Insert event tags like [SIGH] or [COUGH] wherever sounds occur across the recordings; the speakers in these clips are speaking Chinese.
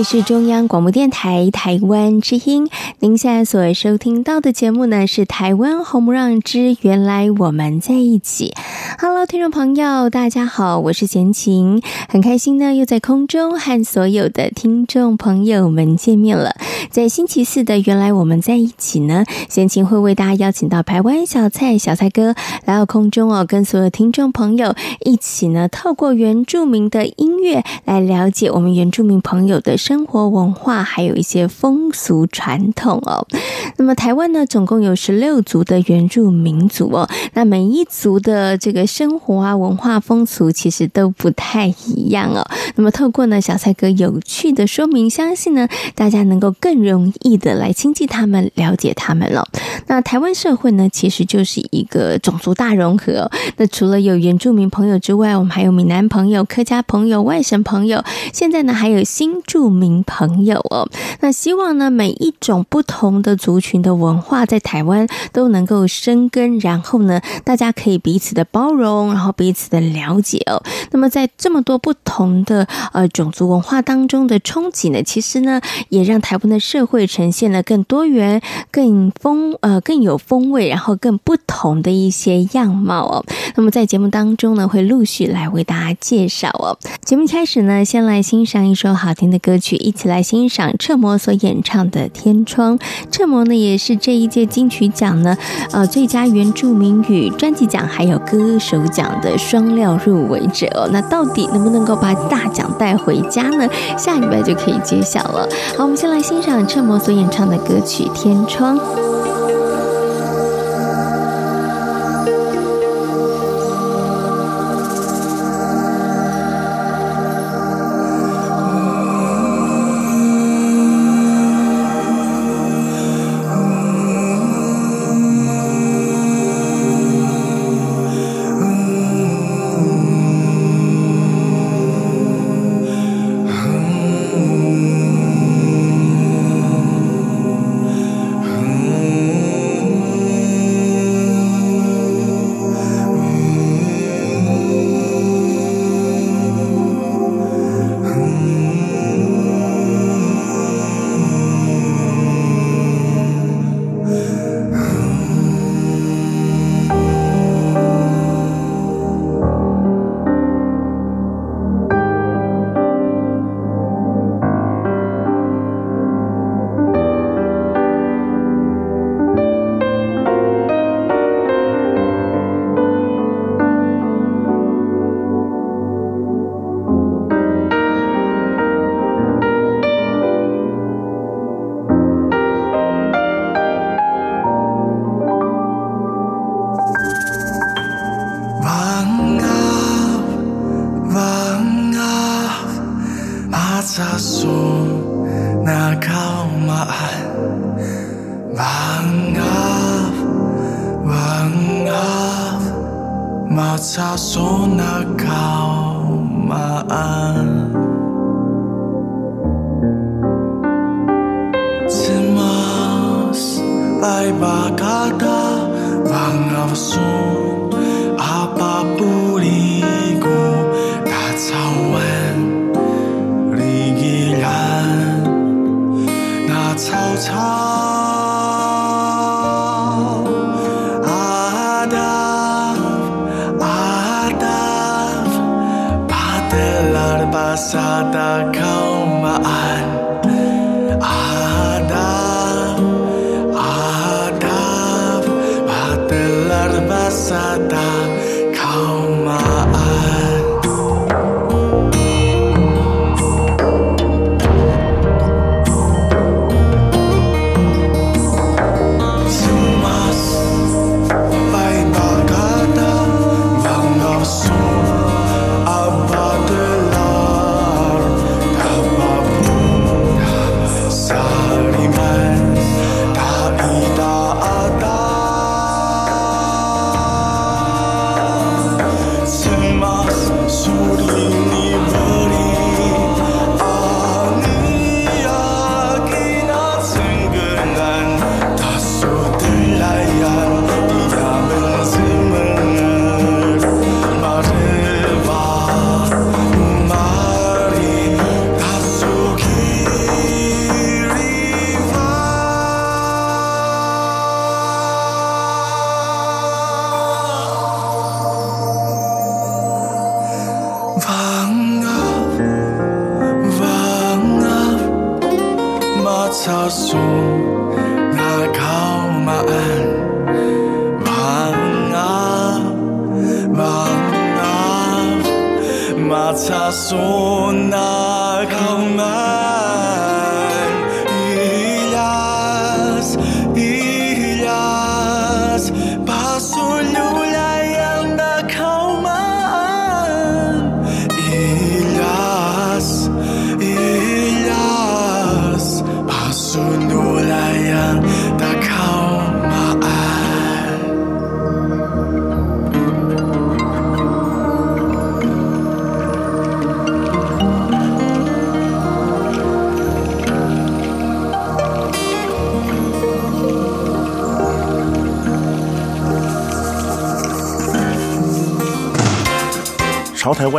里是中央广播电台台湾之音，您现在所收听到的节目呢是《台湾红不让之原来我们在一起》。Hello，听众朋友，大家好，我是贤琴，很开心呢，又在空中和所有的听众朋友们见面了。在星期四的《原来我们在一起》呢，贤琴会为大家邀请到台湾小蔡小蔡哥来到空中哦，跟所有听众朋友一起呢，透过原住民的音乐来了解我们原住民朋友的。生活文化还有一些风俗传统哦。那么台湾呢，总共有十六族的原住民族哦。那每一族的这个生活啊、文化风俗其实都不太一样哦。那么透过呢小蔡哥有趣的说明，相信呢大家能够更更容易的来亲近他们、了解他们了。那台湾社会呢，其实就是一个种族大融合。那除了有原住民朋友之外，我们还有闽南朋友、客家朋友、外省朋友，现在呢还有新住民朋友哦，那希望呢，每一种不同的族群的文化在台湾都能够生根，然后呢，大家可以彼此的包容，然后彼此的了解哦。那么在这么多不同的呃种族文化当中的冲击呢，其实呢，也让台湾的社会呈现了更多元、更丰呃更有风味，然后更不同的一些样貌哦。那么在节目当中呢，会陆续来为大家介绍哦。节目开始呢，先来欣赏一首好听的歌曲。一起来欣赏彻摩所演唱的《天窗》。彻摩呢，也是这一届金曲奖呢，呃，最佳原住民语专辑奖还有歌手奖的双料入围者哦。那到底能不能够把大奖带回家呢？下礼拜就可以揭晓了。好，我们先来欣赏享车模所演唱的歌曲《天窗》。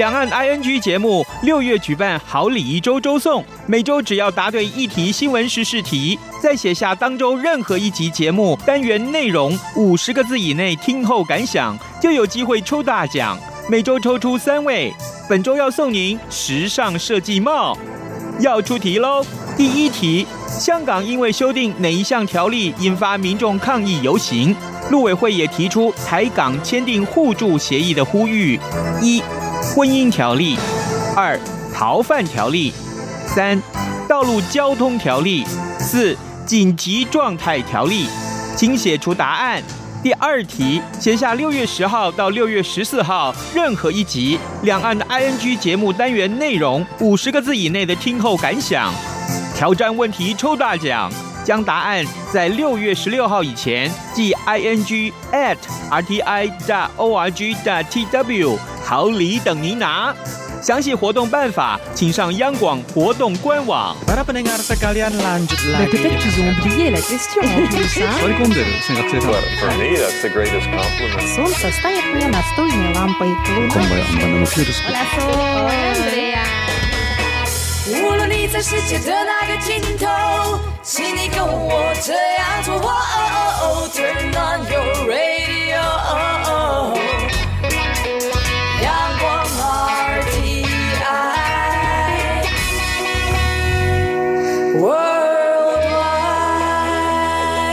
两岸 ING 节目六月举办好礼一周周送，每周只要答对一题新闻时事题，再写下当周任何一集节目单元内容五十个字以内听后感想，就有机会抽大奖。每周抽出三位，本周要送您时尚设计帽。要出题喽！第一题：香港因为修订哪一项条例引发民众抗议游行？陆委会也提出台港签订互助协议的呼吁。一婚姻条例，二逃犯条例，三道路交通条例，四紧急状态条例，请写出答案。第二题，写下六月十号到六月十四号任何一集两岸的 ING 节目单元内容五十个字以内的听后感想。挑战问题抽大奖，将答案在六月十六号以前寄 ING at rti.org.tw。好礼等您拿，详细活动办法请上央广活动官网。无论你在世界的哪个尽头，请你跟我这样做。Turn on your radio。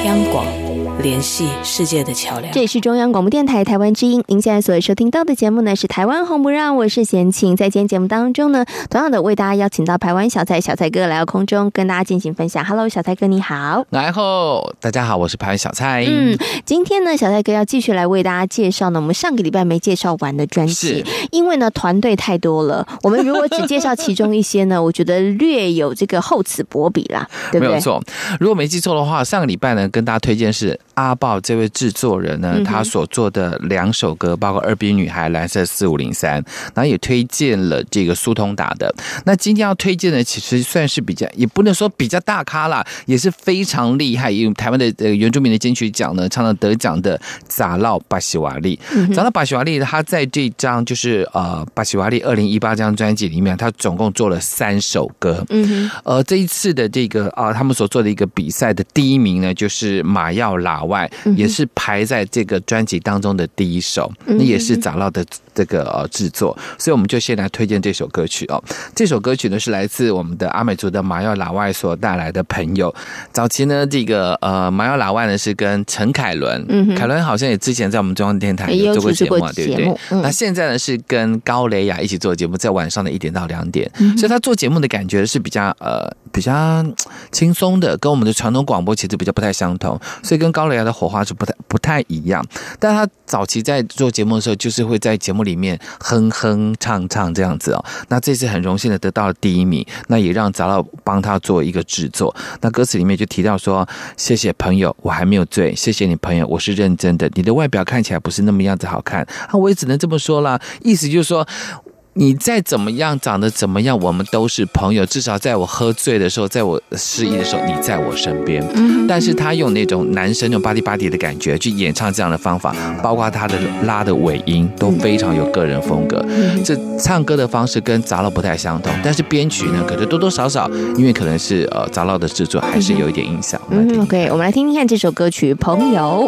央广。联系世界的桥梁。这里是中央广播电台台湾之音，您现在所收听到的节目呢是《台湾红不让》，我是贤琴。在今天节目当中呢，同样的为大家邀请到台湾小蔡小蔡哥来到空中，跟大家进行分享。Hello，小蔡哥你好。然后大家好，我是台湾小蔡。嗯，今天呢，小蔡哥要继续来为大家介绍呢，我们上个礼拜没介绍完的专辑，是因为呢团队太多了，我们如果只介绍其中一些呢，我觉得略有这个厚此薄彼啦，对不对？没有错。如果没记错的话，上个礼拜呢，跟大家推荐是阿豹这位制作人呢，他所做的两首歌，包括《二 B 女孩》、《蓝色四五零三》，然后也推荐了这个苏通达的。那今天要推荐的，其实算是比较，也不能说比较大咖啦，也是非常厉害，因为台湾的呃原住民的金曲奖呢，常常得奖的扎绕巴西瓦利。扎绕巴西瓦利，他在这张就是呃巴西瓦利二零一八这张专辑里面，他总共做了三首歌。嗯哼，呃，这一次的这个啊、呃，他们所做的一个比赛的第一名呢，就是马耀拉外，也是排在这个专辑当中的第一首，那也是扎绕的这个呃制作，所以我们就先来推荐这首歌曲哦。这首歌曲呢是来自我们的阿美族的马耀老外所带来的朋友。早期呢，这个呃马耀老外呢是跟陈凯伦，嗯，凯伦好像也之前在我们中央电台有做过节目，对不对？那现在呢是跟高雷雅一起做节目，在晚上的一点到两点，所以他做节目的感觉是比较呃比较轻松的，跟我们的传统广播其实比较不太相同，所以跟高蕾雅的火花是不太不太一样。但他早期在做节目的时候，就是会在节目里面哼哼唱唱这样子哦。那这次很荣幸的得到了第一名，那也让扎绕帮他做一个制作。那歌词里面就提到说：“谢谢朋友，我还没有醉。谢谢你朋友，我是认真的。你的外表看起来不是那么样子好看啊，我也只能这么说啦。意思就是说。”你再怎么样，长得怎么样，我们都是朋友。至少在我喝醉的时候，在我失意的时候，你在我身边。但是他用那种男生那种巴迪巴迪的感觉去演唱这样的方法，包括他的拉的尾音都非常有个人风格。这唱歌的方式跟扎绕不太相同，但是编曲呢，可能多多少少，因为可能是呃扎绕的制作，还是有一点影响。嗯，OK，我们来听听看这首歌曲《朋友》。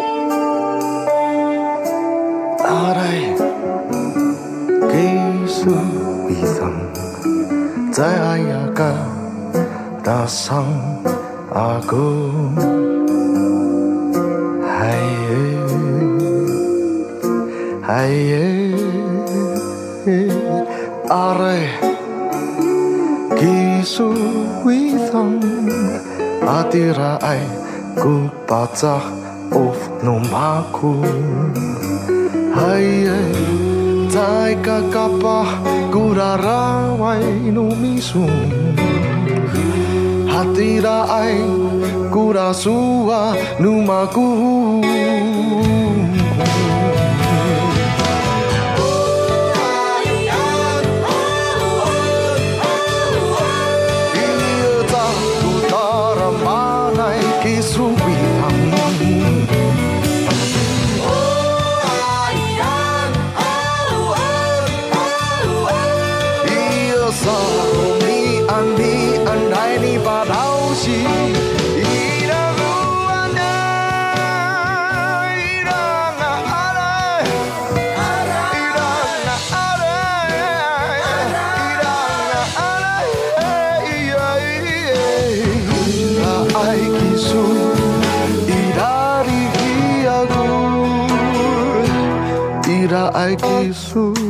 在爱呀嘎嘎巴古拉拉外努米苏，哈 taika kapah nu misu. Hati raai kurasua numaku Ia tak utara manai kisrubi disso.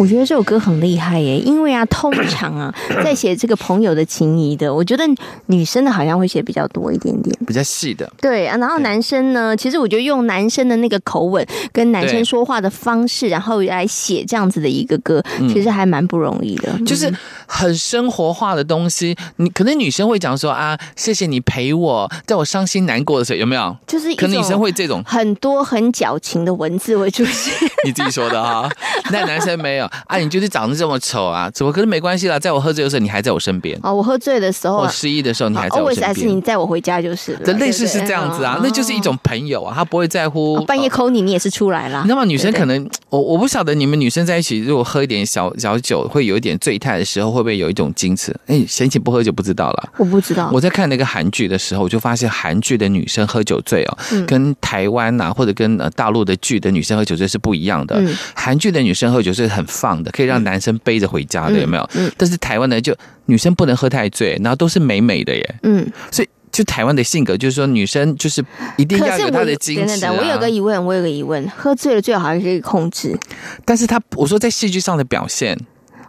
我觉得这首歌很厉害耶，因为啊，通常啊，[COUGHS] 在写这个朋友的情谊的，我觉得女生的好像会写比较多一点点，比较细的。对啊，然后男生呢，其实我觉得用男生的那个口吻跟男生说话的方式，然后来写这样子的一个歌，其实还蛮不容易的，就是很生活化的东西。你可能女生会讲说啊，谢谢你陪我，在我伤心难过的时候，有没有？就是可能女生会这种很多很矫情的文字会出现。[LAUGHS] 你自己说的哈，那男生没有。啊，你就是长得这么丑啊？怎么可是没关系啦？在我喝醉的时候，你还在我身边。哦，我喝醉的时候，我失忆的时候，你还在我身边。还是你载我回家就是了。这类似是这样子啊，那就是一种朋友啊，他不会在乎。哦、半夜 call 你，你也是出来了。那么女生可能，我我不晓得你们女生在一起，如果喝一点小小酒，会有一点醉态的时候，会不会有一种矜持？哎，闲情不喝酒不知道了。我不知道。我在看那个韩剧的时候，我就发现韩剧的女生喝酒醉哦，嗯、跟台湾呐、啊、或者跟呃大陆的剧的女生喝酒醉是不一样的。嗯、韩剧的女生喝酒醉是很放的，可以让男生背着回家的，有没有？嗯。嗯，但是台湾呢，就女生不能喝太醉，然后都是美美的耶。嗯。所以，就台湾的性格，就是说女生就是一定要有她的矜持、啊。我有个疑问，我有个疑问，喝醉了最好还可以控制。但是他，我说在戏剧上的表现。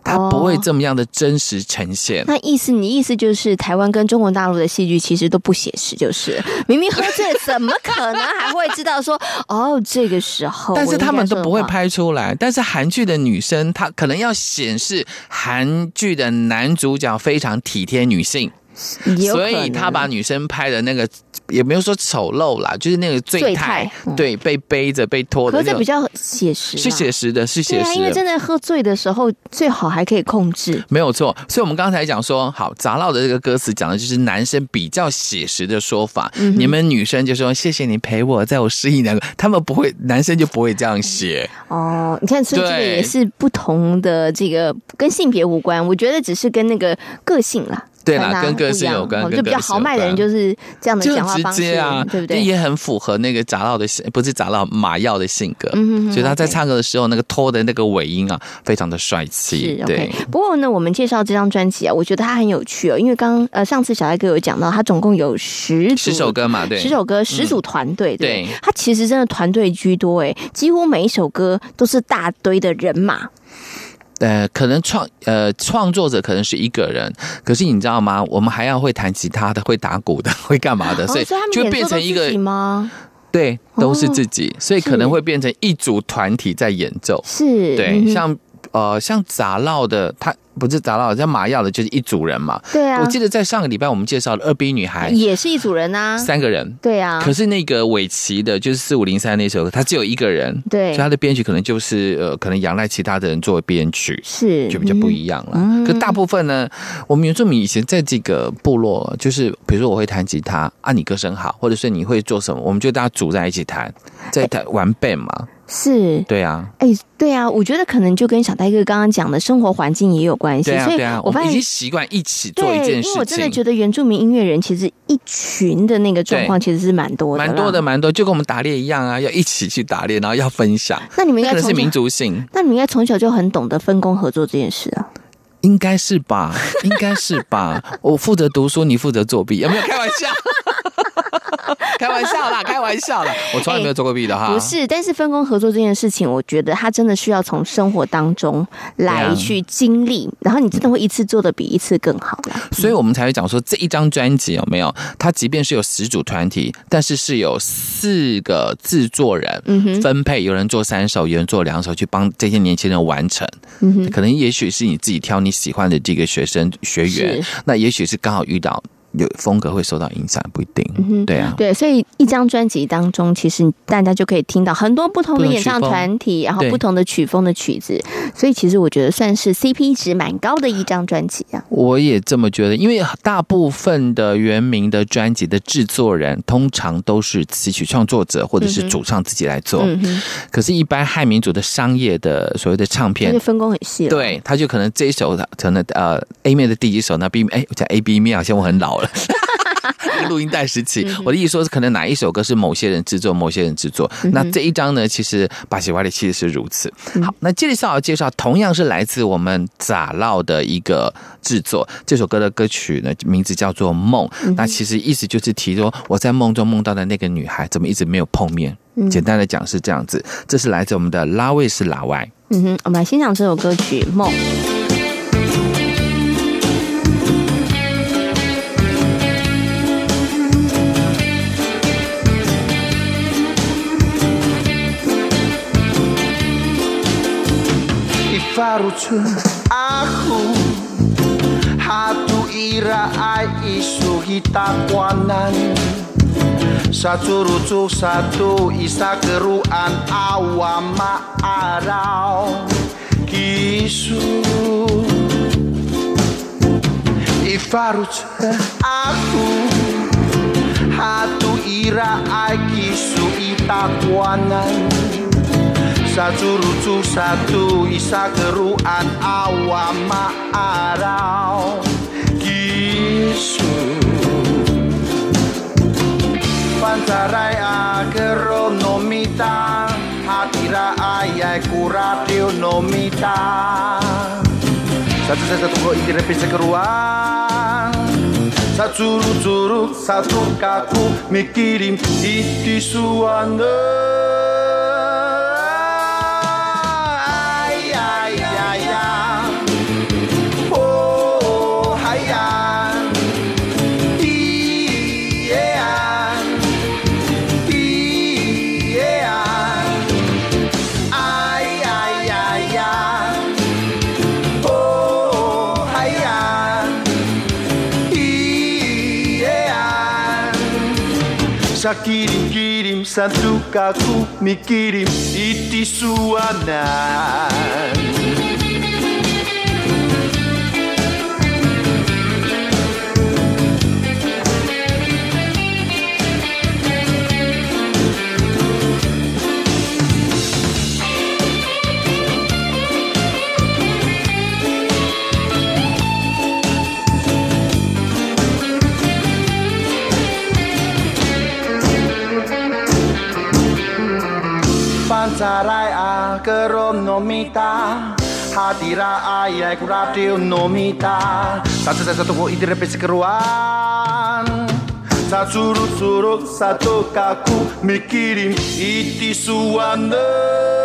他不会这么样的真实呈现。哦、那意思，你意思就是台湾跟中国大陆的戏剧其实都不写实，就是明明喝醉，怎么可能还会知道说 [LAUGHS] 哦，这个时候？但是他们都不会拍出来。但是韩剧的女生，她可能要显示韩剧的男主角非常体贴女性，所以他把女生拍的那个。也没有说丑陋啦，就是那个醉态，嗯、对，被背着被拖的，可是比较写实，是写实的，是写实的。因为真的喝醉的时候，最好还可以控制，没有错。所以我们刚才讲说，好，杂烙的这个歌词讲的就是男生比较写实的说法，嗯、你们女生就说谢谢你陪我，在我失忆那个，[LAUGHS] 他们不会，男生就不会这样写。哦，你看，所以这个也是不同的，这个跟性别无关，我觉得只是跟那个个性啦。对啦，跟个性有关，就比较豪迈的人就是这样的讲话方式啊，对不对？也很符合那个杂烙的性，不是杂烙马耀的性格。嗯哼，所以他在唱歌的时候，那个拖的那个尾音啊，非常的帅气。对。不过呢，我们介绍这张专辑啊，我觉得它很有趣哦，因为刚呃上次小艾哥有讲到，他总共有十十首歌嘛，对，十首歌，十组团队，对，他其实真的团队居多哎，几乎每一首歌都是大堆的人马。呃，可能创呃创作者可能是一个人，可是你知道吗？我们还要会弹吉他的，会打鼓的，[LAUGHS] 会干嘛的？所以就变成一个吗？对，都是自己，所以可能会变成一组团体在演奏。是，对，像呃像杂烙的他。不是杂烙，像麻药的，就是一组人嘛。对啊，我记得在上个礼拜我们介绍的二 B 女孩也是一组人啊，三个人。对啊，可是那个尾崎的，就是四五零三那首歌，他只有一个人，对，所以他的编曲可能就是呃，可能仰赖其他的人作为编曲，是就比较不一样了。嗯、可大部分呢，我们原住民以前在这个部落，就是比如说我会弹吉他啊，你歌声好，或者是你会做什么，我们就大家组在一起弹，在弹玩 band 嘛。是，对啊，哎，对啊，我觉得可能就跟小戴哥刚刚讲的生活环境也有关系，对啊，所以我发现已经习惯一起做一件事情。因为我真的觉得原住民音乐人其实一群的那个状况其实是蛮多的，蛮多的，蛮多，就跟我们打猎一样啊，要一起去打猎，然后要分享。那你们应该是民族性，那你们应该从小就很懂得分工合作这件事啊。应该是吧，应该是吧。[LAUGHS] 我负责读书，你负责作弊，有没有开玩笑？[LAUGHS] 开玩笑啦，[LAUGHS] 开玩玩笑啦，我从来没有做过弊的哈。不是，但是分工合作这件事情，我觉得他真的需要从生活当中来去经历，啊、然后你真的会一次做的比一次更好啦。所以我们才会讲说，这一张专辑有没有？它即便是有十组团体，但是是有四个制作人分配，有人做三首，有人做两首，去帮这些年轻人完成。嗯，可能也许是你自己挑你喜欢的这个学生学员，那也许是刚好遇到。有风格会受到影响，不一定。嗯、对啊，对，所以一张专辑当中，其实大家就可以听到很多不同的演唱团体，然后不同的曲风的曲子。所以其实我觉得算是 CP 值蛮高的一张专辑啊。我也这么觉得，因为大部分的原名的专辑的制作人，通常都是词曲创作者或者是主唱自己来做。嗯、可是，一般汉民族的商业的所谓的唱片，分工很细。对，他就可能这一首可能呃 A 面的第一首，那 B 面哎，我讲 A B 面好像我很老了。[LAUGHS] 录音带时期，我的意思说，可能哪一首歌是某些人制作，某些人制作。那这一张呢，其实巴西瓦里其实是如此。好，那接下来要介绍，同样是来自我们咋唠的一个制作。这首歌的歌曲呢，名字叫做《梦》。那其实意思就是提说，我在梦中梦到的那个女孩，怎么一直没有碰面？简单的讲是这样子。这是来自我们的拉卫斯拉歪。嗯哼，我们来欣赏这首歌曲《梦》。karucu Aku Hatu ira ai isu hitakwanan. Satu rucu satu isa keruan awama arau Kisu. Ifarut aku Hatu ira ai kisu itakwanan satu rucu satu isa keruan awam arau Kisu. Pancarai agero nomita Hatira ayai kuratio nomita Satu saya satu kok ini repisa keruan Satu curut satu kaku mikirim itu suanda usah kirim-kirim satu kaku mikirim itu tisuanan. sarai a kerom nomita Hadira ayai kuratiu nomita. Satu satu satu idir pesi keruan satu-suruh satu kaku mikirin itu suanda.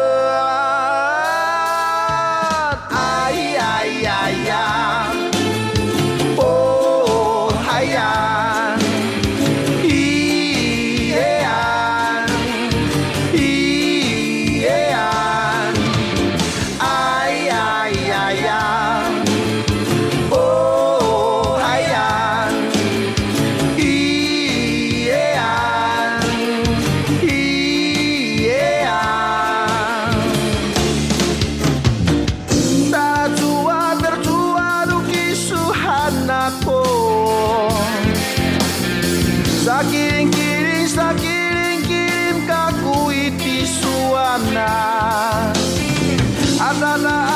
la la.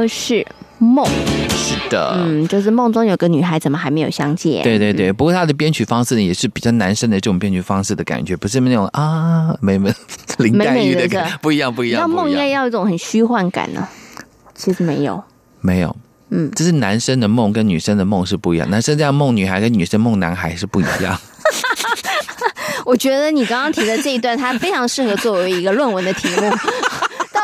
呢是梦，是的，嗯，就是梦中有个女孩怎么还没有相见？对对对。不过他的编曲方式呢，也是比较男生的这种编曲方式的感觉，不是那种啊美美林黛玉的感觉，不一样不一样。那梦应该要一种很虚幻感呢？其实没有，没有。嗯，这是男生的梦跟女生的梦是不一样，男生这样梦女孩跟女生梦男孩是不一样。[LAUGHS] [LAUGHS] 我觉得你刚刚提的这一段，它非常适合作为一个论文的题目。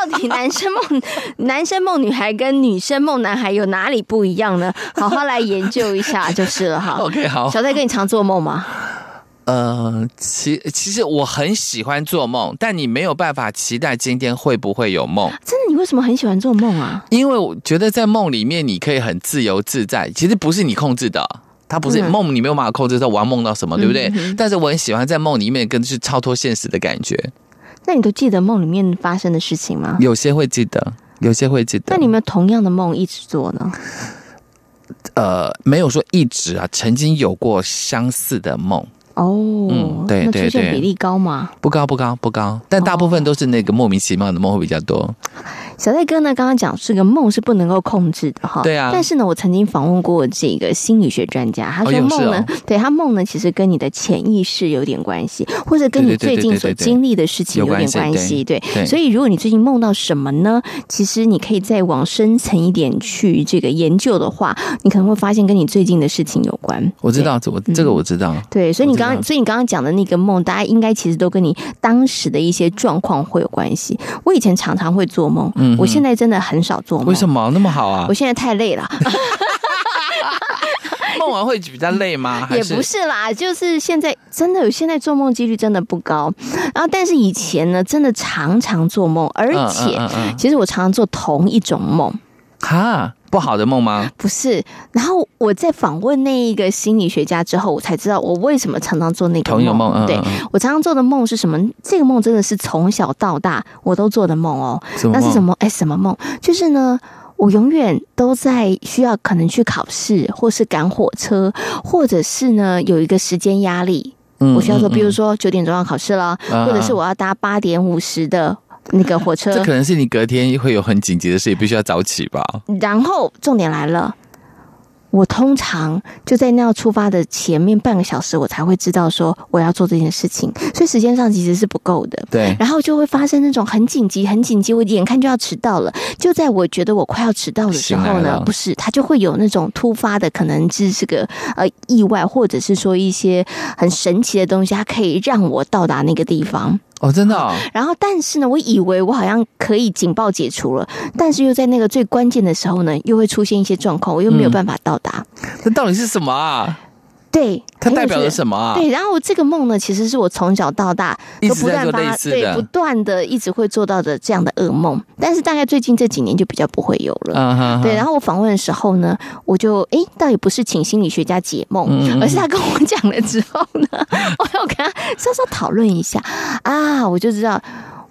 到底 [LAUGHS] 男生梦男生梦女孩跟女生梦男孩有哪里不一样呢？好好来研究一下 [LAUGHS] 就是了哈。OK，好。小蔡跟，你常做梦吗？呃，其其实我很喜欢做梦，但你没有办法期待今天会不会有梦。真的，你为什么很喜欢做梦啊？因为我觉得在梦里面你可以很自由自在，其实不是你控制的，它不是梦，你没有办法控制说我要梦到什么，对不对？嗯、但是我很喜欢在梦里面跟是超脱现实的感觉。那你都记得梦里面发生的事情吗？有些会记得，有些会记得。那你有没有同样的梦一直做呢？呃，没有说一直啊，曾经有过相似的梦。哦，嗯，对对对，出现比例高吗？不高不高不高，但大部分都是那个莫名其妙的梦会比较多。小戴哥呢，刚刚讲这个梦是不能够控制的哈。对啊。但是呢，我曾经访问过这个心理学专家，他说梦呢，哦哦、对他梦呢，其实跟你的潜意识有点关系，或者跟你最近所经历的事情有点关系。对，所以如果你最近梦到什么呢？其实你可以再往深层一点去这个研究的话，你可能会发现跟你最近的事情有关。我知道，我这个我知道。对，所以你刚刚，所以你刚刚讲的那个梦，大家应该其实都跟你当时的一些状况会有关系。我以前常常会做梦，嗯，我现在真的。很少做梦，为什么那么好啊？我现在太累了。[LAUGHS] 梦完会比较累吗？[LAUGHS] 也不是啦，就是现在真的有，现在做梦几率真的不高。然后，但是以前呢，真的常常做梦，而且其实我常常做同一种梦。哈，不好的梦吗？不是。然后我在访问那一个心理学家之后，我才知道我为什么常常做那个梦。同一个梦，对，我常常做的梦是什么？这个梦真的是从小到大我都做的梦哦。那是什么？哎，什么梦？就是呢，我永远都在需要可能去考试，或是赶火车，或者是呢有一个时间压力，我需要说，比如说九点钟要考试了，或者是我要搭八点五十的。那个火车，[LAUGHS] 这可能是你隔天会有很紧急的事，也必须要早起吧。然后重点来了，我通常就在那要出发的前面半个小时，我才会知道说我要做这件事情，所以时间上其实是不够的。对，然后就会发生那种很紧急、很紧急，我眼看就要迟到了。就在我觉得我快要迟到的时候呢，不是，它就会有那种突发的，可能是这个呃意外，或者是说一些很神奇的东西，它可以让我到达那个地方。哦，真的、哦。然后，但是呢，我以为我好像可以警报解除了，但是又在那个最关键的时候呢，又会出现一些状况，我又没有办法到达。那、嗯、到底是什么啊？对，它代表了什么啊？对，然后这个梦呢，其实是我从小到大都不断发，对，不断的一直会做到的这样的噩梦。但是大概最近这几年就比较不会有了。Uh huh huh. 对，然后我访问的时候呢，我就哎，倒也不是请心理学家解梦，嗯嗯而是他跟我讲了之后呢，[LAUGHS] 我要跟他稍稍讨论一下啊，我就知道，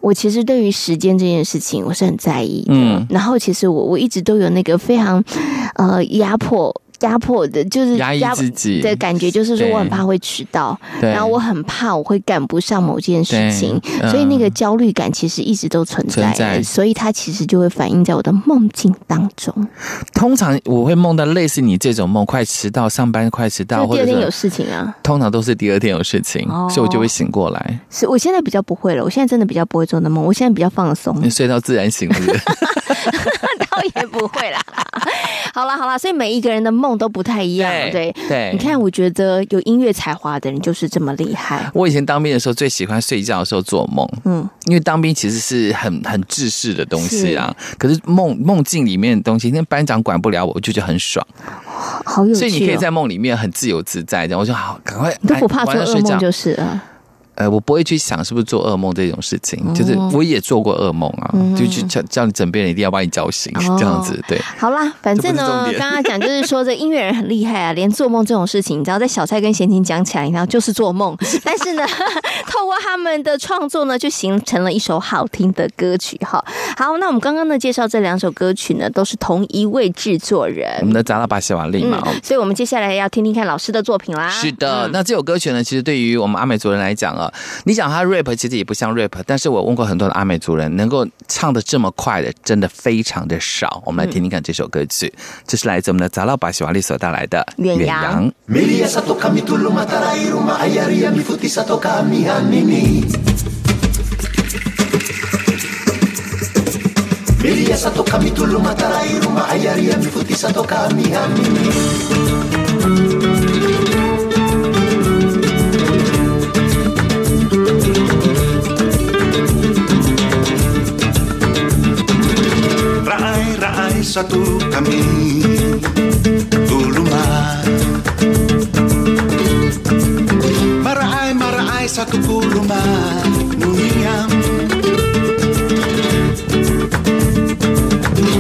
我其实对于时间这件事情我是很在意的。嗯，然后其实我我一直都有那个非常呃压迫。压迫的，就是压抑自己的感觉，就是说我很怕会迟到，然后我很怕我会赶不上某件事情，所以那个焦虑感其实一直都存在，存在，所以它其实就会反映在我的梦境当中。通常我会梦到类似你这种梦，快迟到，上班快迟到，第二天有事情啊。通常都是第二天有事情，所以我就会醒过来。是我现在比较不会了，我现在真的比较不会做的梦，我现在比较放松，你睡到自然醒了。[LAUGHS] 倒也不会啦。好了好了，所以每一个人的梦都不太一样。对对，你看，我觉得有音乐才华的人就是这么厉害。我以前当兵的时候，最喜欢睡觉的时候做梦。嗯，因为当兵其实是很很制式的东西啊。是可是梦梦境里面的东西，那班长管不了我，我就觉得很爽。好有趣，哦，所以你可以在梦里面很自由自在这样。我就好，赶快都不怕做噩梦就是了。呃，我不会去想是不是做噩梦这种事情，哦、就是我也做过噩梦啊，嗯、就去叫叫你枕边人一定要把你叫醒，哦、这样子对。好啦，反正呢，[LAUGHS] 刚刚讲就是说这音乐人很厉害啊，连做梦这种事情，你知道在小蔡跟贤琴讲起来，然后就是做梦，[LAUGHS] 但是呢，[LAUGHS] 透过他们的创作呢，就形成了一首好听的歌曲哈。好，那我们刚刚呢介绍这两首歌曲呢，都是同一位制作人，我们的扎拉巴西瓦利嘛、嗯，所以我们接下来要听听看老师的作品啦。是的，嗯、那这首歌曲呢，其实对于我们阿美族人来讲啊。你想他 rap 其实也不像 rap，但是我问过很多的阿美族人，能够唱的这么快的，真的非常的少。我们来听听看这首歌曲，嗯、这是来自我们的杂老巴西瓦利所带来的《远洋》。satu kami Dulu mah marai satu kuluma Nungiam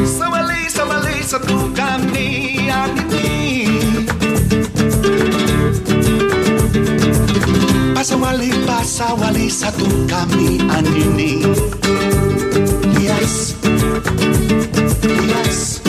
Sawali, sawali satu kami anini Pasawali, pasawali satu kami anini 小蔡哥，你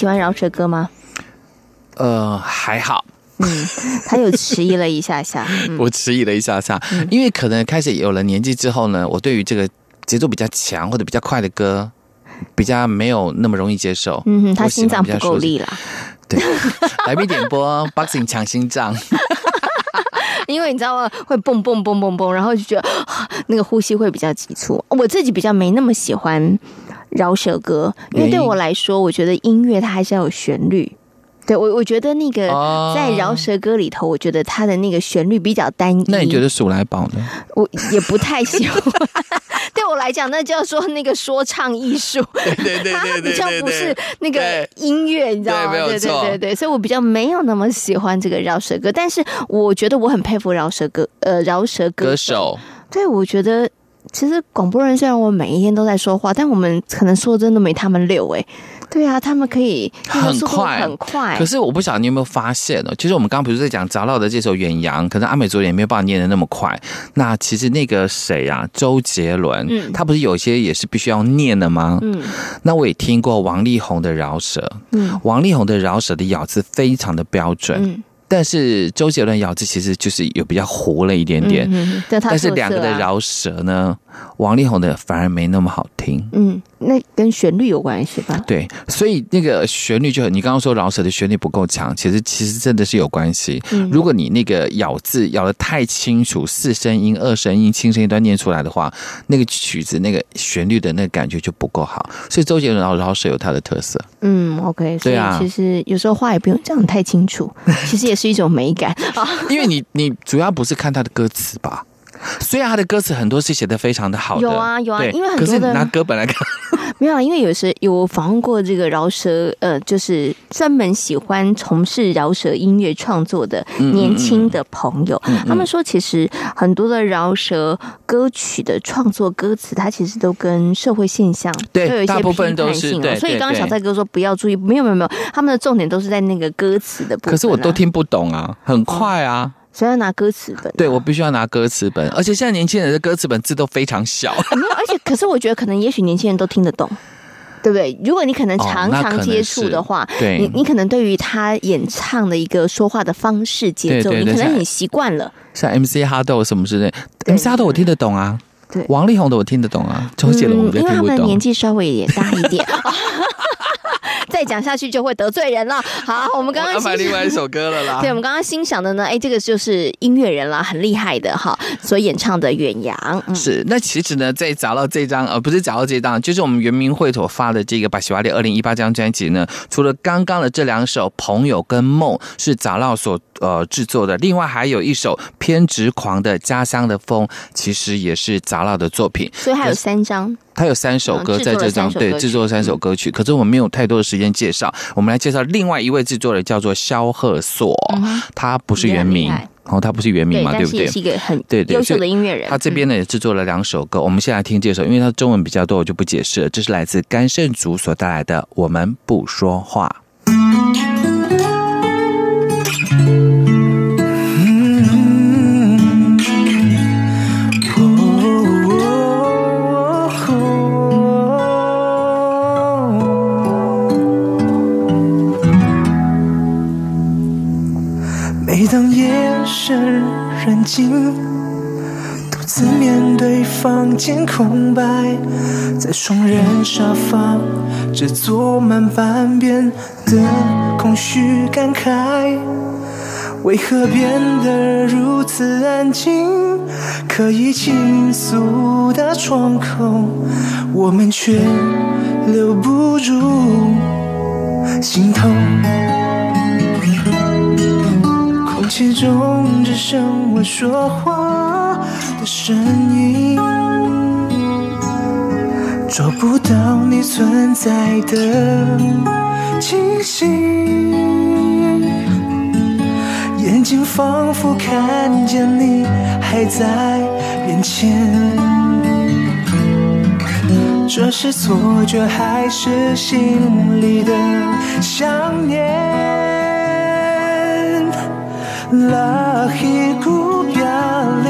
喜欢饶舌歌吗？呃，还好。嗯，他又迟疑了一下下。[LAUGHS] 嗯、我迟疑了一下下，嗯、因为可能开始有了年纪之后呢，我对于这个节奏比较强或者比较快的歌，比较没有那么容易接受。嗯哼，他心脏不够力了。对，[LAUGHS] 来宾点播，Boxing 抢心脏。[LAUGHS] 因为你知道吗？会蹦蹦蹦蹦蹦，然后就觉得那个呼吸会比较急促。我自己比较没那么喜欢饶舌歌，因为对我来说，我觉得音乐它还是要有旋律。对我，我觉得那个哦在饶舌歌里头，我觉得它的那个旋律比较单一。那你觉得鼠来宝呢？我也不太喜欢。[LAUGHS] 对我来讲，那叫做那个说唱艺术，[LAUGHS] 对对对它对对比较不是那个音乐，你知道吗？对对对对对，所以我比较没有那么喜欢这个饶舌歌，但是我觉得我很佩服饶舌歌，呃，饶舌歌歌手对，我觉得其实广播人虽然我们每一天都在说话，但我们可能说真的没他们溜哎。对啊，他们可以很快很快。可是我不晓得你有没有发现呢，其实我们刚刚不是在讲杂老的这首《远洋》，可能阿美族人也没有办法念得那么快。那其实那个谁啊，周杰伦，嗯他不是有些也是必须要念的吗？嗯那我也听过王力宏的饶舌，嗯王力宏的饶舌的咬字非常的标准，嗯但是周杰伦咬字其实就是有比较糊了一点点。但是两个的啊饶舌呢，王力宏的反而没那么好听。嗯，那跟旋律有关系吧？对，所以那个旋律就很，你刚刚说饶舌的旋律不够强，其实其实真的是有关系。嗯如果你那个咬字咬的太清楚，四声音、二声音、轻声音都念出来的话，那个曲子那个旋律的那个感觉就不够好。所以周杰伦饶饶舌有他的特色。嗯，OK，所以其实有时候话也不用讲太清楚，其实也是一种美感啊。[LAUGHS] 因为你你主要不是看他的歌词吧？虽然他的歌词很多是写的非常的好的，有啊有啊因为很多的你拿歌本来看，[LAUGHS] 没有啊，因为有时有访问过这个饶舌，呃，就是专门喜欢从事饶舌音乐创作的年轻的朋友，嗯他们说，其实很多的饶舌歌曲的创作歌词，它其实都跟社会现象对都有一些大部分批都是对判性哦。所以刚刚小蔡哥说不要注意，没有没有没有，他们的重点都是在那个歌词的部分、啊。可是我都，听不懂啊，很快啊。所以要拿歌词本啊、对，我必须要拿歌词本，而且现在年轻人的歌词本字都非常小。啊 [LAUGHS] 没有，而且可是我觉得可能也许年轻人都听得懂，对不对？如果你可能常常接触的话，你你可能对于他演唱的一个说话的方式节奏，对对对你可能很习惯了。像 MC 哈豆什么之类，MC 哈豆我听得懂啊，对王力宏的我听得懂啊，周杰伦我听不因为他们的年懂。纪稍微也大一点。[LAUGHS] 再讲下去就会得罪人了。好，我们刚刚欣赏一首歌了啦 [LAUGHS] 对，我们刚刚欣赏的呢，哎，这个就是音乐人啦，很厉害的哈，所演唱的《远洋》。嗯是，那其实呢，在找到这张，呃，不是找到这张，就是我们圆明会所发的这个《把喜瓦利二零一八》这张专辑呢，除了刚刚的这两首《朋友》跟《梦》是杂烙所呃制作的，另外还有一首偏执狂的《家乡的风》，其实也是杂老的作品。所以还有三张。他有三首歌嗯在这张，对，制作三首歌曲。可是我们没有太多的时间介绍，我们来介绍另外一位制作人，叫做萧贺硕，他不是原名然后，哦，他不是原名，嘛，对不对是是？一个很对对优秀的音乐人。他这边呢也制作了两首歌，我们先来听这首，因为他中文比较多，我就不解释了。这是来自甘胜祖所带来的《我们不说话》。独自面对房间空白，在双人沙发，只坐满半边的空虚感慨。为何变得如此安静？可以倾诉的窗口，我们却留不住心痛。空气中只剩我说话的声音，找不到你存在的气息，眼睛仿佛看见你还在眼前，这是错觉还是心里的想念？拉希古比亚里，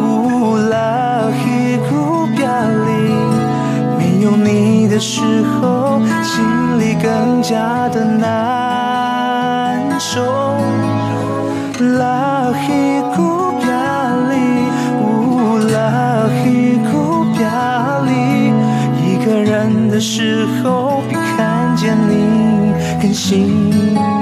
乌拉希古比亚里，没有你的时候，心里更加的难受。拉希古比亚里，乌拉希古比亚里，一个人的时候，比看见你更心。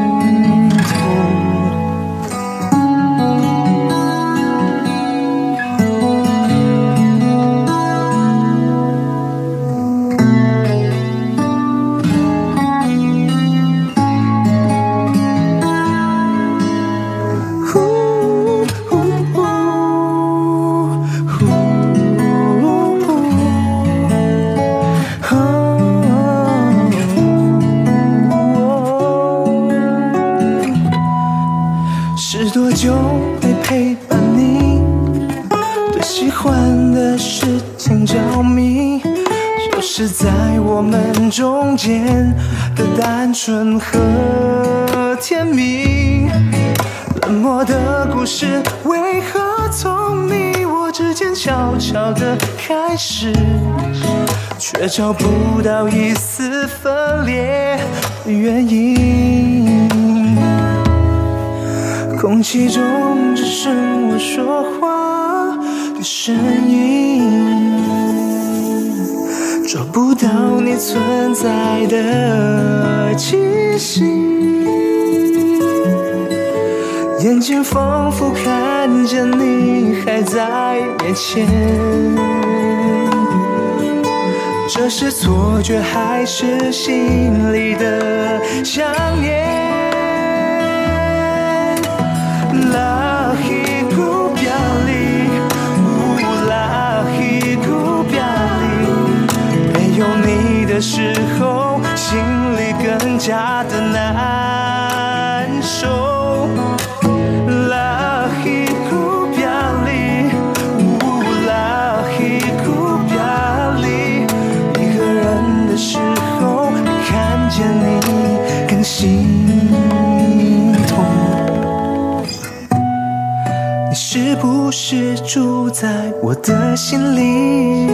找不到一丝分裂的原因？空气中只剩我说话的声音，找不到你存在的气息，眼睛仿佛看见你还在面前，这是错觉还是心里的想念？拉希古别离，呜拉希古别里，没有你的时候，心里更加的难是住在我的心里？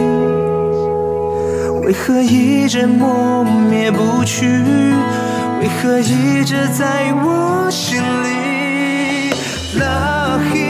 为何一直磨灭不去？为何一直在我心里 love？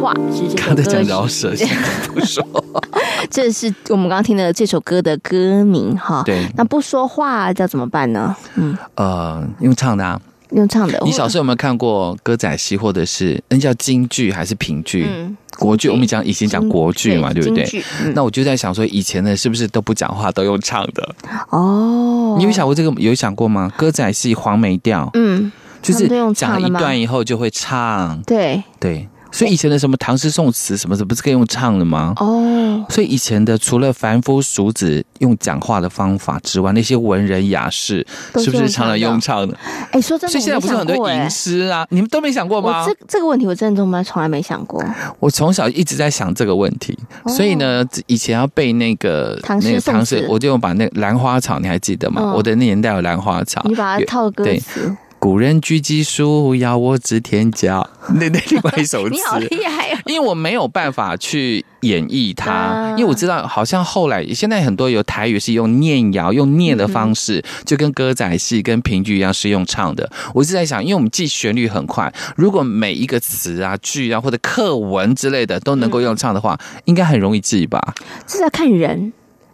话是这首刚才讲歌饶舌，[LAUGHS] 不说。[LAUGHS] 这是我们刚刚听的这首歌的歌名哈。对那不说话要怎么办呢？嗯，呃，用唱的啊。用唱的。你小时候有没有看过歌仔戏，或者是那叫京剧还是评剧？嗯，国剧。我们讲以前讲国剧嘛，对不对？嗯、那我就在想说，以前的是不是都不讲话，都用唱的？哦，你有想过这个？有想过吗？歌仔戏黄梅调，嗯，就是讲一段以后就会唱。对对。所以以前的什么唐诗宋词什么的，不是可以用唱的吗？哦，所以以前的除了凡夫俗子用讲话的方法之外，那些文人雅士是不是常常用唱的？哎，说真的，所以现在不是很多吟诗啊？你们都没想过吗？这这个问题我真的从来从来没想过。我从小一直在想这个问题，所以呢，以前要背那个唐诗那个唐诗，我就把那兰花草，你还记得吗？我的那年代有兰花草，你把它套歌词。古人居基书，要我指天涯。[LAUGHS] 那那另外一首词，[LAUGHS] 你好厉害哦！因为我没有办法去演绎它，因为我知道好像后来现在很多有台语是用念谣、用念的方式，就跟歌仔戏、跟评剧一样是用唱的。我是在想，因为我们记旋律很快，如果每一个词啊、句啊或者课文之类的都能够用唱的话，应该很容易记吧？这是要看人。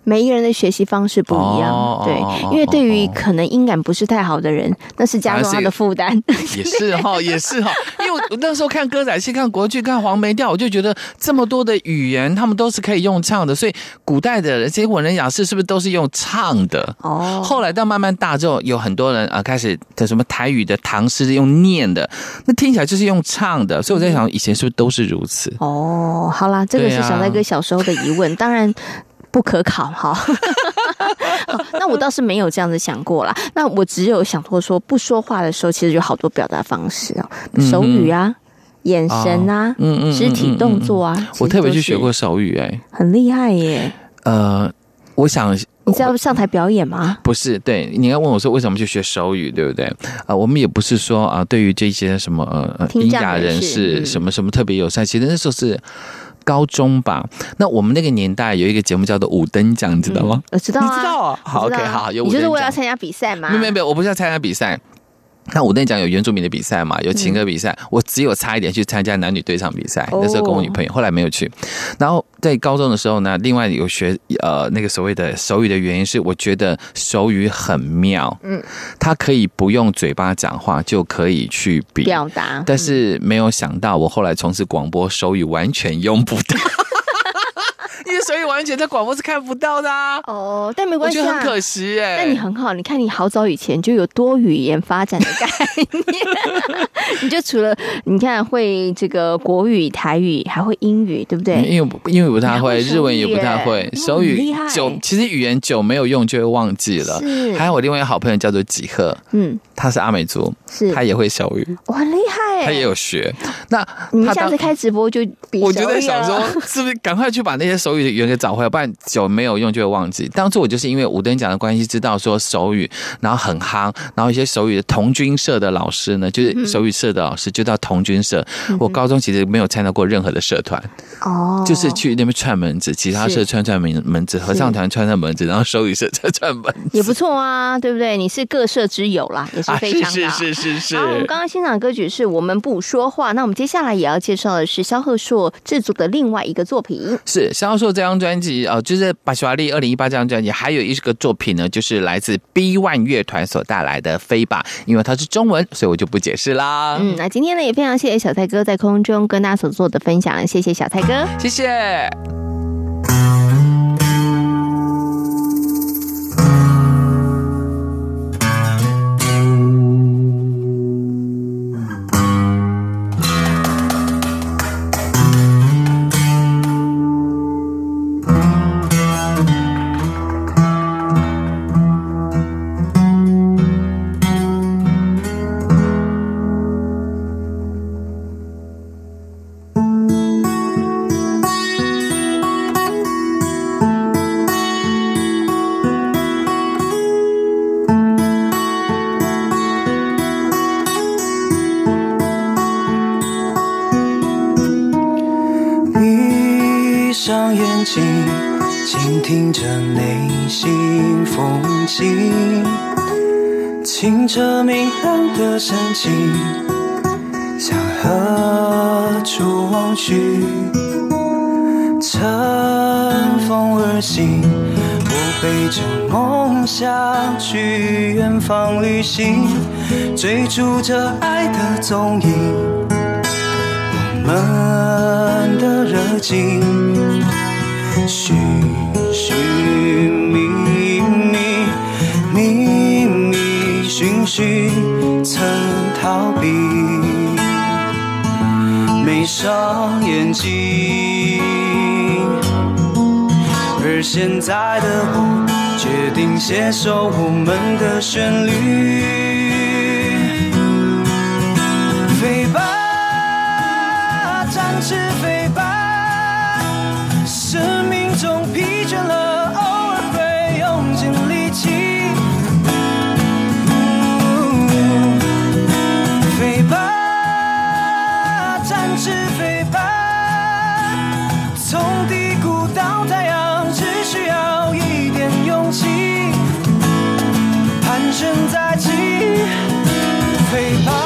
每一个人的学习方式不一样，哦、对，因为对于可能音感不是太好的人，哦、[LAUGHS] 那是加重他的负担。[LAUGHS] 也是哈，也是哈，因为我那时候看歌仔戏、看国剧、看黄梅调，我就觉得这么多的语言，他们都是可以用唱的。所以古代的这些文人雅士是不是都是用唱的？哦，后来到慢慢大之后，有很多人啊开始的什么台语的唐诗用念的，那听起来就是用唱的。所以我在想，以前是不是都是如此？哦，好啦，这个是小戴哥小时候的疑问，啊、当然。不可考哈，[LAUGHS] 那我倒是没有这样子想过啦。那我只有想过说，不说话的时候，其实有好多表达方式啊，手语啊、眼神啊、嗯嗯、肢体动作啊。我特别去学过手语，哎，很厉害耶。呃，我想你知道上台表演吗？不是，对，你应该问我说为什么去学手语，对不对？啊，我们也不是说啊，对于这些什么呃聋哑人士什么什么特别友善，其实那时候是。高中吧，那我们那个年代有一个节目叫做五等奖，你知道吗？我知道啊，你知道啊？好，OK，好，有五等奖。你就是为了参加比赛吗？没有没有，我不是要参加比赛。那我跟你讲，有原住民的比赛嘛，有情歌比赛，嗯、我只有差一点去参加男女对唱比赛。哦、那时候跟我女朋友，后来没有去。然后在高中的时候呢，另外有学呃那个所谓的手语的原因是，我觉得手语很妙，嗯，它可以不用嘴巴讲话就可以去比表达。但是没有想到，我后来从事广播，手语完全用不到。因为手语完全在广播是看不到的啊。哦，但没关系、啊，我觉得很可惜哎、欸。但你很好，你看你好早以前就有多语言发展的概念，[LAUGHS] 你就除了你看会这个国语、台语，还会英语，对不对？英语英语不太会，日文也不太会，手语久其实语言久没有用就会忘记了。是，还有我另外一个好朋友叫做几何，嗯，他是阿美族，是，他也会手语，哇，很厉害，他也有学。那你们下次开直播就比，我就在想说，是不是赶快去把那些手语的语言给找回来，不然久没有用就会忘记。当初我就是因为五等奖的关系，知道说手语，然后很夯，然后一些手语的童军社的老师呢，就是手语社的老师，就到童军社。我高中其实没有参加过任何的社团，哦，就是去那边串门子，其他社串串门门子，合唱团串串门子，然后手语社串串门子，也不错啊，对不对？你是各社之友啦，[LAUGHS] 也是非常的。是是是是。好，我们刚刚欣赏的歌曲是我们不说话，那我们接下来也要介绍的是萧贺硕制作的另外一个作品。是萧贺硕这张专辑哦，就是巴西瓦利二零一八这张专辑，还有一个作品呢，就是来自 B One 乐团所带来的《飞吧》，因为它是中文，所以我就不解释啦。嗯，那今天呢，也非常谢谢小蔡哥在空中跟大家所做的分享，谢谢小蔡哥，谢谢。上眼睛倾听着内心风景，清澈明亮的神情，向何处望去？乘风而行，我背着梦想去远方旅行，追逐着爱的踪影，们的热情。寻寻觅觅，觅觅寻寻，曾逃避，闭上眼睛。而现在的我，决定携手我们的旋律，飞吧，生命中疲倦了，偶尔会用尽力气。飞吧，展翅飞吧，从低谷到太阳只需要一点勇气，盘旋再起，飞吧。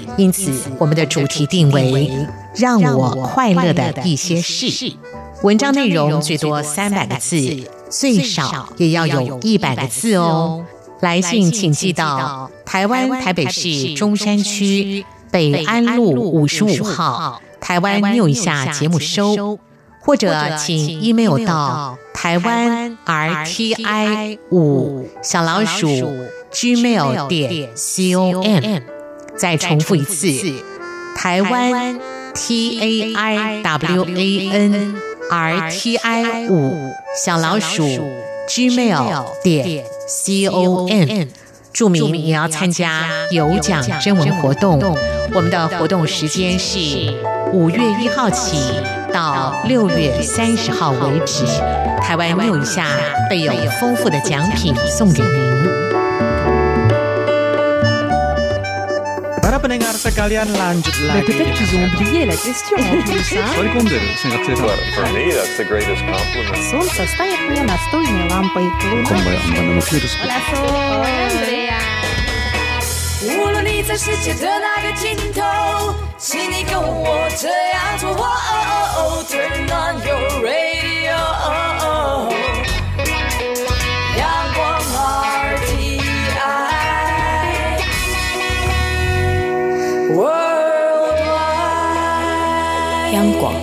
因此我们的主题定为“让我快乐的一些事”。文章内容最多三百个字，最少也要有一百个字哦。来信请寄到台湾台北市中山区北安路五十五号台湾 New 以下节目收，或者请 email 到台湾 RTI 五小老鼠 gmail 点 com。再重复一次，台湾 TAIWAN RTI 五小老鼠 gmail 点 com，注明你要参加有奖征文活动。我们的活动时间是五月一号起到六月三十号为止。台湾 New 以下备有丰富的奖品送给您。pendengar sekalian lanjut lagi. Peut-être qu'ils ont oublié la question [LAUGHS] en plus, hein For me, that's the greatest compliment. Солнце стоит мне настольной лампой. 无论你在世界的哪个尽头，请你跟我这样做。Oh, oh, oh, turn on your radio. 央广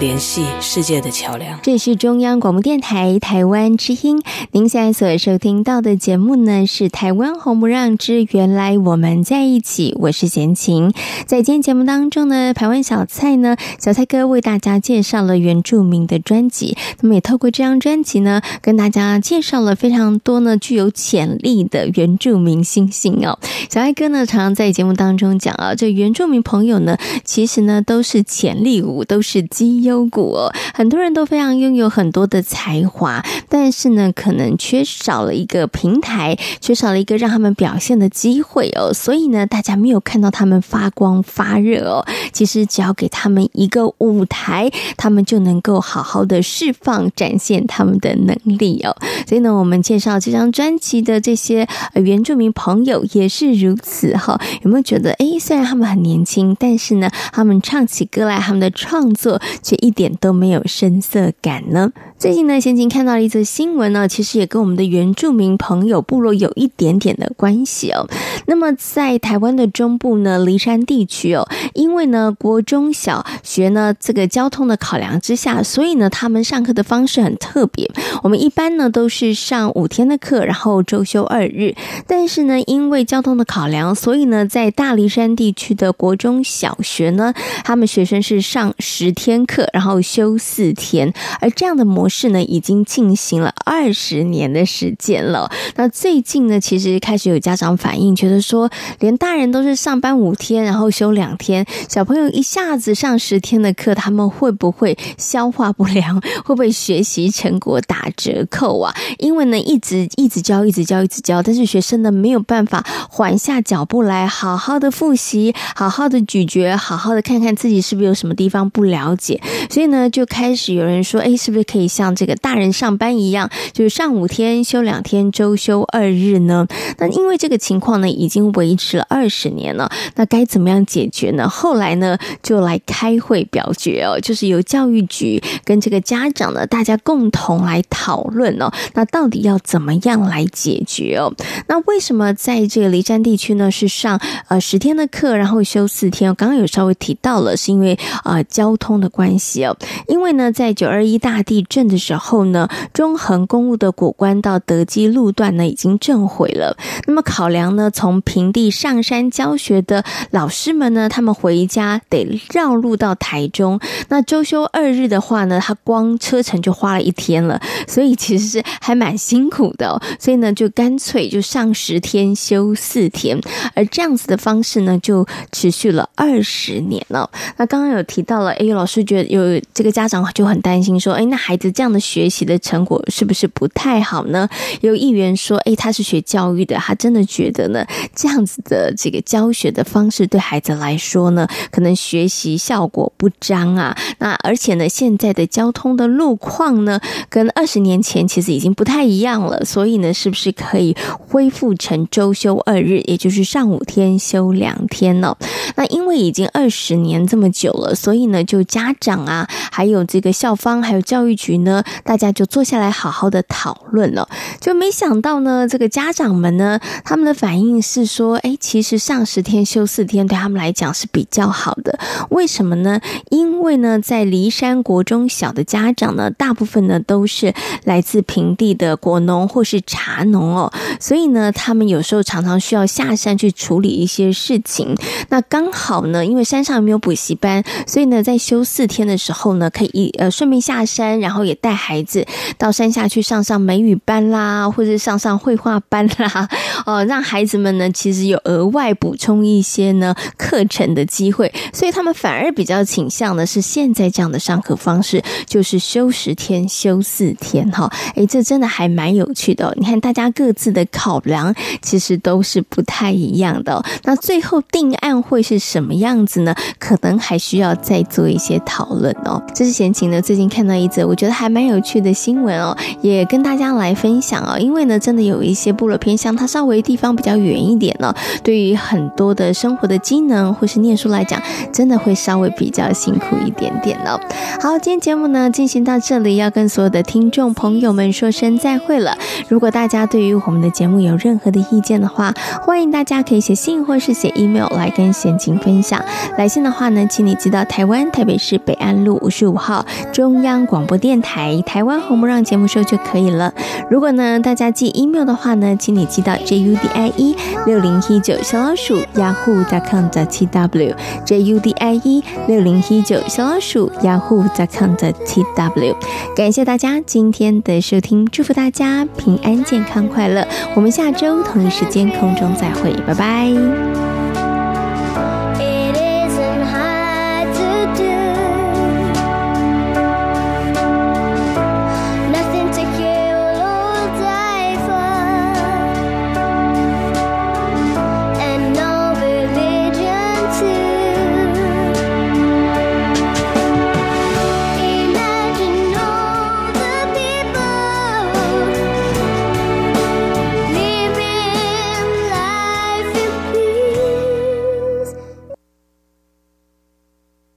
联系世界的桥梁。这是中央广播电台台湾之音。您现在所收听到的节目呢，是《台湾红不让之原来我们在一起》，我是贤琴。在今天节目当中呢，台湾小蔡呢，小蔡哥为大家介绍了原住民的专辑。那么也透过这张专辑呢，跟大家介绍了非常多呢具有潜力的原住民星星哦。小蔡哥呢，常常在节目当中讲啊，这原住民朋友呢，其实呢都是潜力股，都是绩优股哦。很多人都非常拥有很多的才华，但是呢，可能缺少了一个平台，缺少了一个让他们表现的机会哦。所以呢，大家没有看到他们发光发热哦。其实只要给他们一个舞台，他们就能够好好的释放、展现他们的能力哦。所以呢，我们介绍这张专辑的这些原住民朋友也是如此哈。有没有觉得，哎，虽然他们很年轻，但是呢，他们唱起歌来，他们的创作却一点都没有深色感呢？最近呢，先前看到了一则新闻呢，其实也跟我们的原住民朋友部落有一点点的关系哦。那么在台湾的中部呢，离山地区哦，因为呢国中小学呢这个交通的考量之下，所以呢他们上课的方式很特别。我们一般呢都是上五天的课，然后周休二日。但是呢，因为交通的考量，所以呢在大梨山地区的国中小学呢，他们学生是上十天课，然后休四天，而这样的模式呢，已经进行了二十年的时间了。那最近呢，其实开始有家长反映，觉得说，连大人都是上班五天，然后休两天，小朋友一下子上十天的课，他们会不会消化不良？会不会学习成果打折扣啊？因为呢，一直一直教，一直教，一直教，但是学生呢，没有办法缓下脚步来，好好的复习，好好的咀嚼，好好的看看自己是不是有什么地方不了解。所以呢，就开始有人说，哎，是不是可以像这个大人上班一样，就是上五天休两天，周休二日呢？那因为这个情况呢，已经维持了二十年了，那该怎么样解决呢？后来呢，就来开会表决哦，就是由教育局跟这个家长呢，大家共同来讨论哦。那到底要怎么样来解决哦？那为什么在这个离山地区呢，是上呃十天的课，然后休四天？刚刚有稍微提到了，是因为呃交通的关系哦，因为呢，在九二一大地震的时候呢，中横公路的古关到德基路段呢已经震毁了。那么考量呢，从平地上山教学的老师们呢，他们回家得绕路到台中。那周休二日的话呢，他光车程就花了一天了，所以其实是还蛮辛苦的。所以呢，就干脆就上十天休四天，而这样子的方式呢，就持续了二十年了。那刚刚有提到了，哎，老师觉得有这个家长就很担心说，哎，那孩子这样的学习的成果是不是不太好呢？有议员说，哎，他是学教育的，他真的觉得呢，这样子的这个教学的方式对孩子来说呢，可能学习效果不彰啊。那而且呢，现在的交通的路况呢，跟二十年前其实已经不太一样了。所以呢，是不是可以恢复成周休二日，也就是上五天休两天呢？那因为已经二十年这么久了，所以呢，就家长啊，还有这个校方，还有教育局呢，大家就坐下来好好的讨论了。就没想到呢，这个家长们呢，他们的反应是说，哎，其实上十天休四天对他们来讲是比较好的。为什么呢？因为呢，在骊山国中小的家长呢，大部分呢都是来自平地的果农或是茶农哦，所以呢，他们有时候常常需要下山去处理一些事情。那刚好呢，因为山上没有补习班，所以呢，在休四天的时候呢，可以呃顺便下山，然后也也带孩子到山下去上上美语班啦，或者上上绘画班啦，[LAUGHS] 哦，让孩子们呢其实有额外补充一些呢课程的机会，所以他们反而比较倾向的是现在这样的上课方式，就是休十天休四天哈。诶，这真的还蛮有趣的。你看大家各自的考量其实都是不太一样的。那最后定案会是什么样子呢？可能还需要再做一些讨论哦。这是闲情呢最近看到一则我觉得还蛮有趣的新闻哦，也跟大家来分享哦。因为呢，真的有一些部落偏向，它稍微地方比较远一点呢，对于很多的生活的机能或是念书来讲，真的会稍微比较辛苦一点点哦。好，今天节目呢进行到这里，要跟所有的听众朋友们说声再会了。如果大家对于我们的节目有任何的意见的话，欢迎大家可以写信或是写 email 来跟贤琴分享。来信的话呢，请你寄到台湾台北市北安路五十五号中央广播电台台台湾红不让节目收就可以了。如果呢大家寄 email 的话呢，请你寄到 judie 六零一九小老鼠 yahoo.com 的 tw judie 六零一九小老鼠 yahoo.com 的 tw。感谢大家今天的收听，祝福大家平安健康快乐。我们下周同一时间空中再会，拜拜。